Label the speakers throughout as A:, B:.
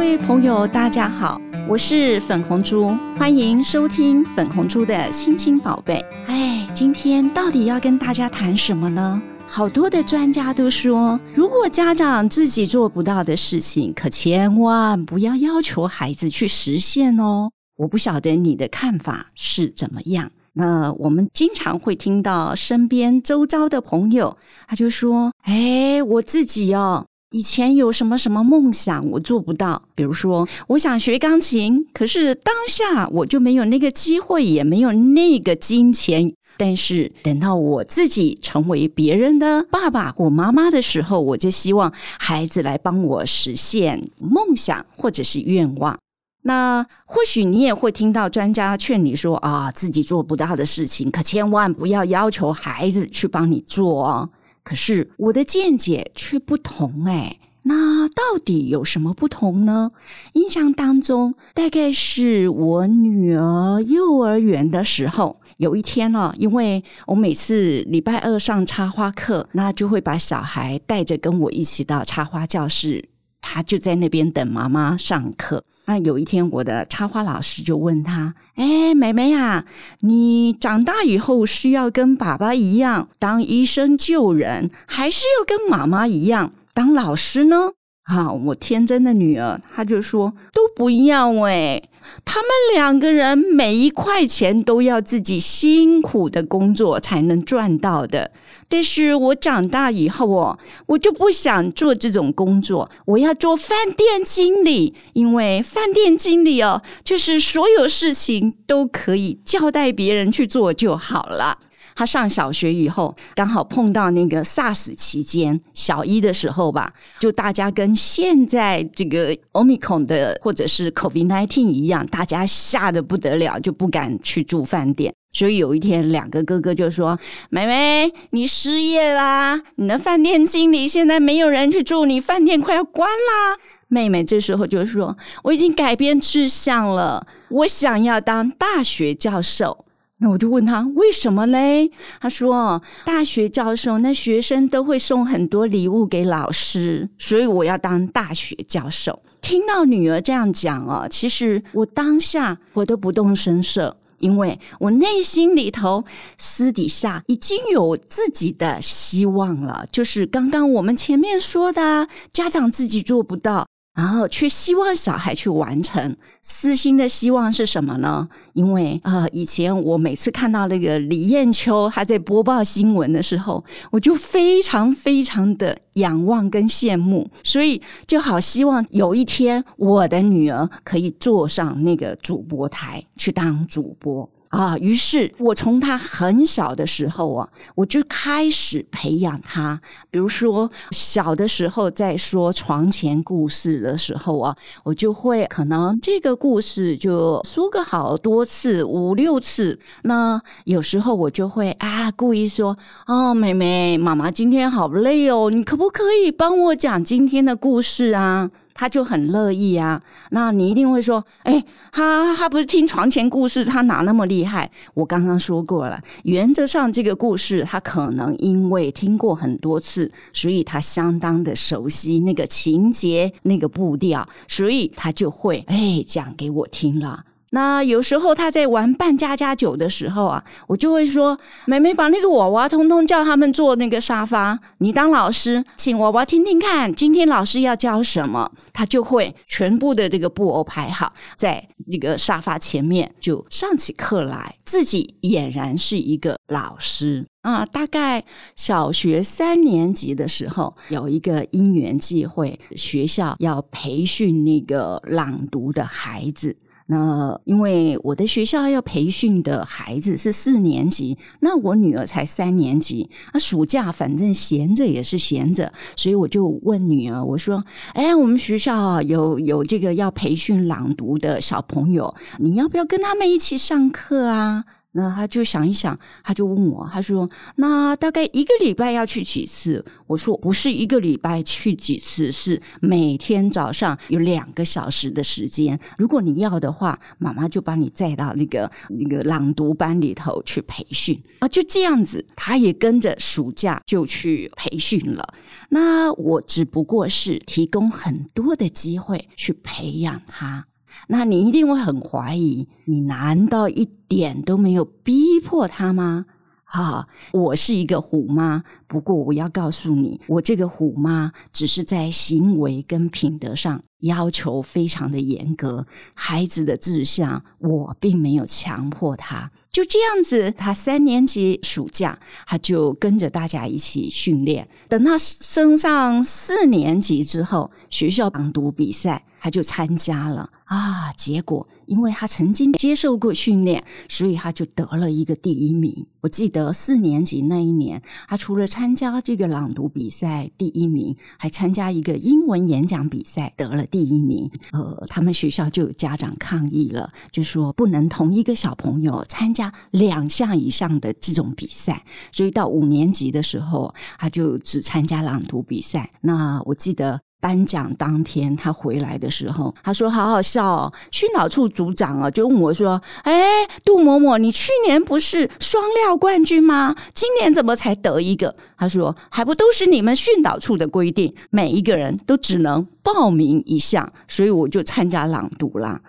A: 各位朋友，大家好，我是粉红猪，欢迎收听粉红猪的亲亲宝贝。哎，今天到底要跟大家谈什么呢？好多的专家都说，如果家长自己做不到的事情，可千万不要要求孩子去实现哦。我不晓得你的看法是怎么样。那我们经常会听到身边周遭的朋友，他就说：“哎，我自己哦。”以前有什么什么梦想，我做不到。比如说，我想学钢琴，可是当下我就没有那个机会，也没有那个金钱。但是等到我自己成为别人的爸爸或妈妈的时候，我就希望孩子来帮我实现梦想或者是愿望。那或许你也会听到专家劝你说：“啊，自己做不到的事情，可千万不要要求孩子去帮你做哦。”可是我的见解却不同哎，那到底有什么不同呢？印象当中，大概是我女儿幼儿园的时候，有一天呢，因为我每次礼拜二上插花课，那就会把小孩带着跟我一起到插花教室，他就在那边等妈妈上课。那有一天，我的插花老师就问他：“哎，妹妹啊，你长大以后是要跟爸爸一样当医生救人，还是要跟妈妈一样当老师呢？”啊，我天真的女儿，她就说：“都不要哎，他们两个人每一块钱都要自己辛苦的工作才能赚到的。”但是我长大以后哦，我就不想做这种工作，我要做饭店经理，因为饭店经理哦，就是所有事情都可以交代别人去做就好了。他上小学以后，刚好碰到那个 SARS 期间，小一的时候吧，就大家跟现在这个 Omicron 的或者是 COVID nineteen 一样，大家吓得不得了，就不敢去住饭店。所以有一天，两个哥哥就说：“妹妹，你失业啦！你的饭店经理现在没有人去住，你饭店快要关啦！”妹妹这时候就说：“我已经改变志向了，我想要当大学教授。”那我就问他为什么嘞？他说：“大学教授那学生都会送很多礼物给老师，所以我要当大学教授。”听到女儿这样讲啊，其实我当下我都不动声色。因为我内心里头私底下已经有自己的希望了，就是刚刚我们前面说的，家长自己做不到。然后却希望小孩去完成，私心的希望是什么呢？因为呃，以前我每次看到那个李艳秋她在播报新闻的时候，我就非常非常的仰望跟羡慕，所以就好希望有一天我的女儿可以坐上那个主播台去当主播。啊，于是我从他很小的时候啊，我就开始培养他。比如说，小的时候在说床前故事的时候啊，我就会可能这个故事就说个好多次，五六次。那有时候我就会啊，故意说：“哦，妹妹，妈妈今天好累哦，你可不可以帮我讲今天的故事啊？”他就很乐意啊。那你一定会说：“哎。”他他不是听床前故事，他哪那么厉害？我刚刚说过了，原则上这个故事他可能因为听过很多次，所以他相当的熟悉那个情节、那个步调，所以他就会哎讲给我听了。那有时候他在玩扮家家酒的时候啊，我就会说：“妹妹把那个娃娃通通叫他们坐那个沙发，你当老师，请娃娃听听看，今天老师要教什么。”他就会全部的这个布偶排好，在这个沙发前面就上起课来，自己俨然是一个老师啊。大概小学三年级的时候，有一个因缘际会，学校要培训那个朗读的孩子。那因为我的学校要培训的孩子是四年级，那我女儿才三年级，那暑假反正闲着也是闲着，所以我就问女儿，我说：“哎，我们学校有有这个要培训朗读的小朋友，你要不要跟他们一起上课啊？”那他就想一想，他就问我，他说：“那大概一个礼拜要去几次？”我说：“不是一个礼拜去几次，是每天早上有两个小时的时间。如果你要的话，妈妈就把你载到那个那个朗读班里头去培训啊。”就这样子，他也跟着暑假就去培训了。那我只不过是提供很多的机会去培养他。那你一定会很怀疑，你难道一点都没有逼迫他吗？哈，我是一个虎妈，不过我要告诉你，我这个虎妈只是在行为跟品德上要求非常的严格，孩子的志向我并没有强迫他。就这样子，他三年级暑假，他就跟着大家一起训练。等他升上四年级之后，学校朗读比赛。他就参加了啊，结果因为他曾经接受过训练，所以他就得了一个第一名。我记得四年级那一年，他除了参加这个朗读比赛第一名，还参加一个英文演讲比赛得了第一名。呃，他们学校就有家长抗议了，就说不能同一个小朋友参加两项以上的这种比赛。所以到五年级的时候，他就只参加朗读比赛。那我记得。颁奖当天，他回来的时候，他说：“好好笑哦。”训导处组长啊，就问我说：“哎，杜某某，你去年不是双料冠军吗？今年怎么才得一个？”他说：“还不都是你们训导处的规定，每一个人都只能报名一项，所以我就参加朗读啦。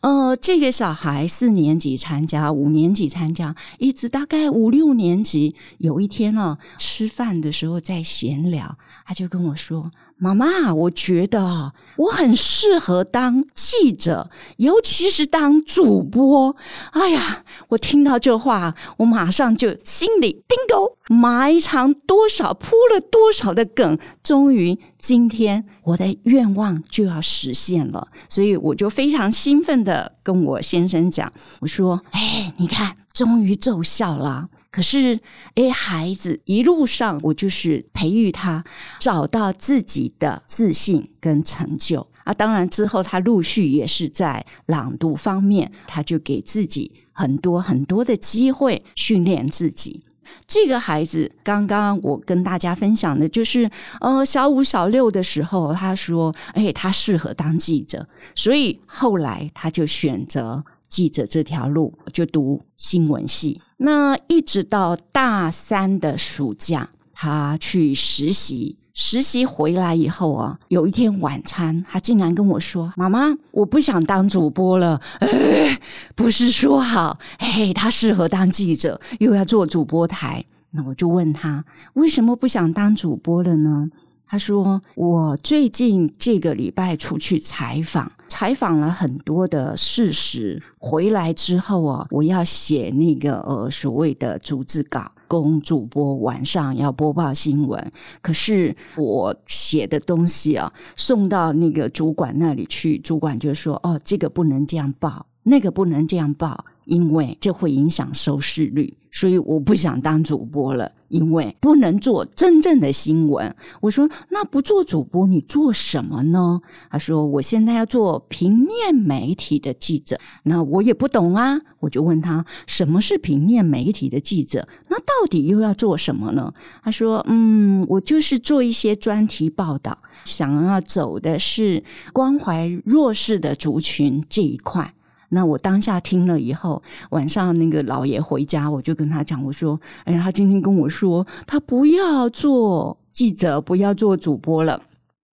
A: 呃，这个小孩四年级参加，五年级参加，一直大概五六年级。有一天呢，吃饭的时候在闲聊，他就跟我说。”妈妈，我觉得我很适合当记者，尤其是当主播。哎呀，我听到这话，我马上就心里 bingo 埋藏多少铺了多少的梗，终于今天我的愿望就要实现了，所以我就非常兴奋的跟我先生讲，我说：“哎，你看，终于奏效了。”可是，哎，孩子一路上我就是培育他找到自己的自信跟成就啊。当然之后他陆续也是在朗读方面，他就给自己很多很多的机会训练自己。这个孩子刚刚我跟大家分享的就是，呃，小五小六的时候，他说，哎，他适合当记者，所以后来他就选择。记者这条路就读新闻系，那一直到大三的暑假，他去实习。实习回来以后啊，有一天晚餐，他竟然跟我说：“妈妈，我不想当主播了。”哎，不是说好，嘿，他适合当记者，又要做主播台。那我就问他，为什么不想当主播了呢？他说：“我最近这个礼拜出去采访，采访了很多的事实，回来之后啊，我要写那个呃所谓的逐字稿，供主播晚上要播报新闻。可是我写的东西啊，送到那个主管那里去，主管就说：哦，这个不能这样报，那个不能这样报。”因为这会影响收视率，所以我不想当主播了。因为不能做真正的新闻。我说：“那不做主播，你做什么呢？”他说：“我现在要做平面媒体的记者。”那我也不懂啊，我就问他：“什么是平面媒体的记者？那到底又要做什么呢？”他说：“嗯，我就是做一些专题报道，想要走的是关怀弱势的族群这一块。”那我当下听了以后，晚上那个老爷回家，我就跟他讲，我说：“哎，他今天跟我说，他不要做记者，不要做主播了。”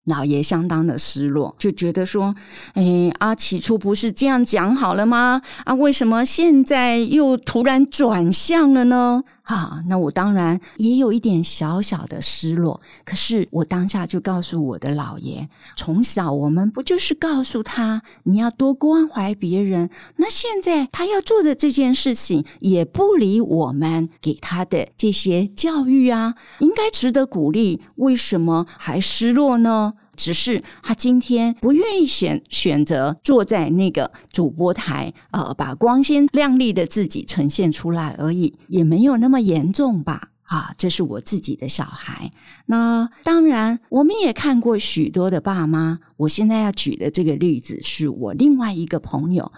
A: 老爷相当的失落，就觉得说：“哎，啊，起初不是这样讲好了吗？啊，为什么现在又突然转向了呢？”啊，那我当然也有一点小小的失落。可是我当下就告诉我的老爷，从小我们不就是告诉他你要多关怀别人？那现在他要做的这件事情也不离我们给他的这些教育啊，应该值得鼓励。为什么还失落呢？只是他今天不愿意选选择坐在那个主播台，呃，把光鲜亮丽的自己呈现出来而已，也没有那么严重吧。啊，这是我自己的小孩。那当然，我们也看过许多的爸妈。我现在要举的这个例子，是我另外一个朋友，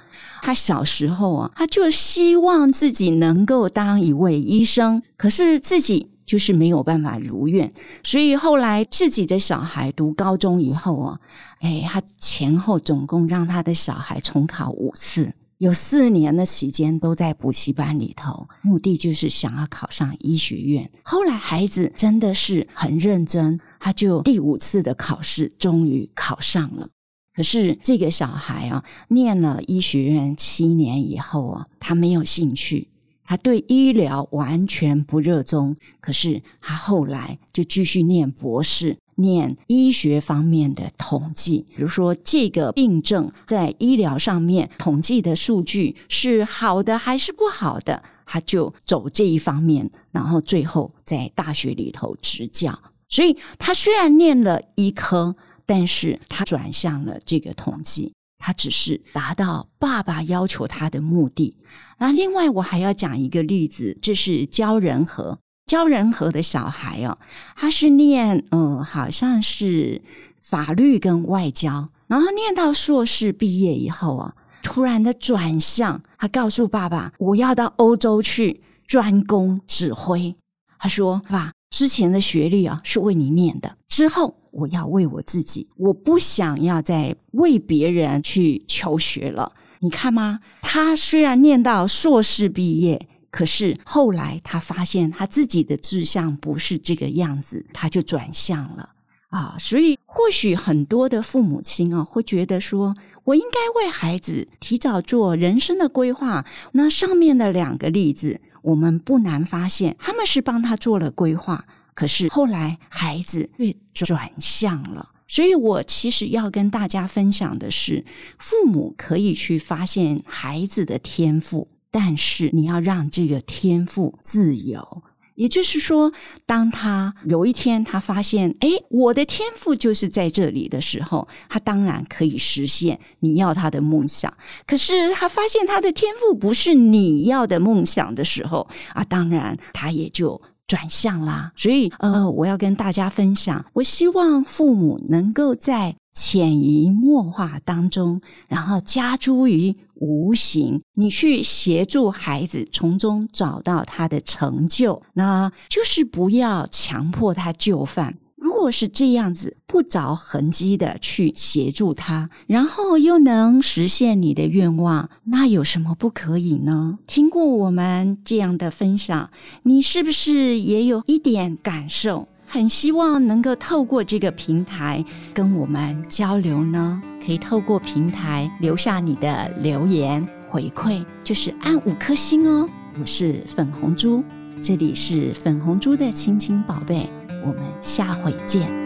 A: 他小时候啊，他就希望自己能够当一位医生，可是自己就是没有办法如愿。所以后来自己的小孩读高中以后啊，哎，他前后总共让他的小孩重考五次。有四年的时间都在补习班里头，目的就是想要考上医学院。后来孩子真的是很认真，他就第五次的考试终于考上了。可是这个小孩啊，念了医学院七年以后啊，他没有兴趣，他对医疗完全不热衷。可是他后来就继续念博士。念医学方面的统计，比如说这个病症在医疗上面统计的数据是好的还是不好的，他就走这一方面，然后最后在大学里头执教。所以他虽然念了医科，但是他转向了这个统计，他只是达到爸爸要求他的目的。那另外我还要讲一个例子，这是教人和。教人和的小孩哦，他是念嗯，好像是法律跟外交，然后念到硕士毕业以后啊，突然的转向，他告诉爸爸：“我要到欧洲去专攻指挥。”他说：“爸，之前的学历啊是为你念的，之后我要为我自己，我不想要再为别人去求学了。你看吗？他虽然念到硕士毕业。”可是后来他发现他自己的志向不是这个样子，他就转向了啊。所以或许很多的父母亲啊会觉得说，我应该为孩子提早做人生的规划。那上面的两个例子，我们不难发现，他们是帮他做了规划。可是后来孩子却转向了。所以我其实要跟大家分享的是，父母可以去发现孩子的天赋。但是你要让这个天赋自由，也就是说，当他有一天他发现，哎，我的天赋就是在这里的时候，他当然可以实现你要他的梦想。可是他发现他的天赋不是你要的梦想的时候，啊，当然他也就转向啦。所以，呃，我要跟大家分享，我希望父母能够在。潜移默化当中，然后加诸于无形，你去协助孩子从中找到他的成就，那就是不要强迫他就范。如果是这样子，不着痕迹的去协助他，然后又能实现你的愿望，那有什么不可以呢？听过我们这样的分享，你是不是也有一点感受？很希望能够透过这个平台跟我们交流呢，可以透过平台留下你的留言回馈，就是按五颗星哦。我是粉红猪，这里是粉红猪的亲亲宝贝，我们下回见。